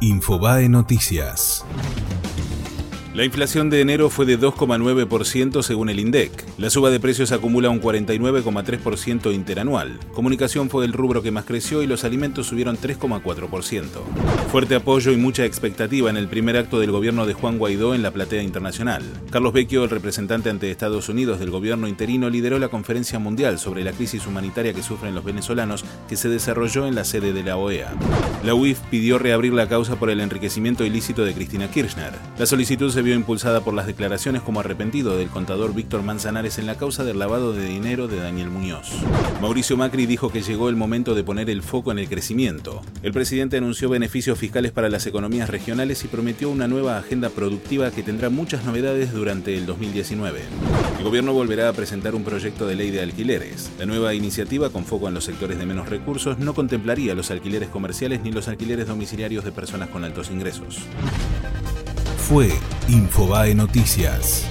Infobae Noticias. La inflación de enero fue de 2,9% según el INDEC. La suba de precios acumula un 49,3% interanual. Comunicación fue el rubro que más creció y los alimentos subieron 3,4%. Fuerte apoyo y mucha expectativa en el primer acto del gobierno de Juan Guaidó en la platea internacional. Carlos Vecchio, el representante ante Estados Unidos del gobierno interino, lideró la conferencia mundial sobre la crisis humanitaria que sufren los venezolanos que se desarrolló en la sede de la OEA. La UIF pidió reabrir la causa por el enriquecimiento ilícito de Cristina Kirchner. La solicitud se impulsada por las declaraciones como arrepentido del contador Víctor Manzanares en la causa del lavado de dinero de Daniel Muñoz. Mauricio Macri dijo que llegó el momento de poner el foco en el crecimiento. El presidente anunció beneficios fiscales para las economías regionales y prometió una nueva agenda productiva que tendrá muchas novedades durante el 2019. El gobierno volverá a presentar un proyecto de ley de alquileres. La nueva iniciativa, con foco en los sectores de menos recursos, no contemplaría los alquileres comerciales ni los alquileres domiciliarios de personas con altos ingresos fue Infobae Noticias.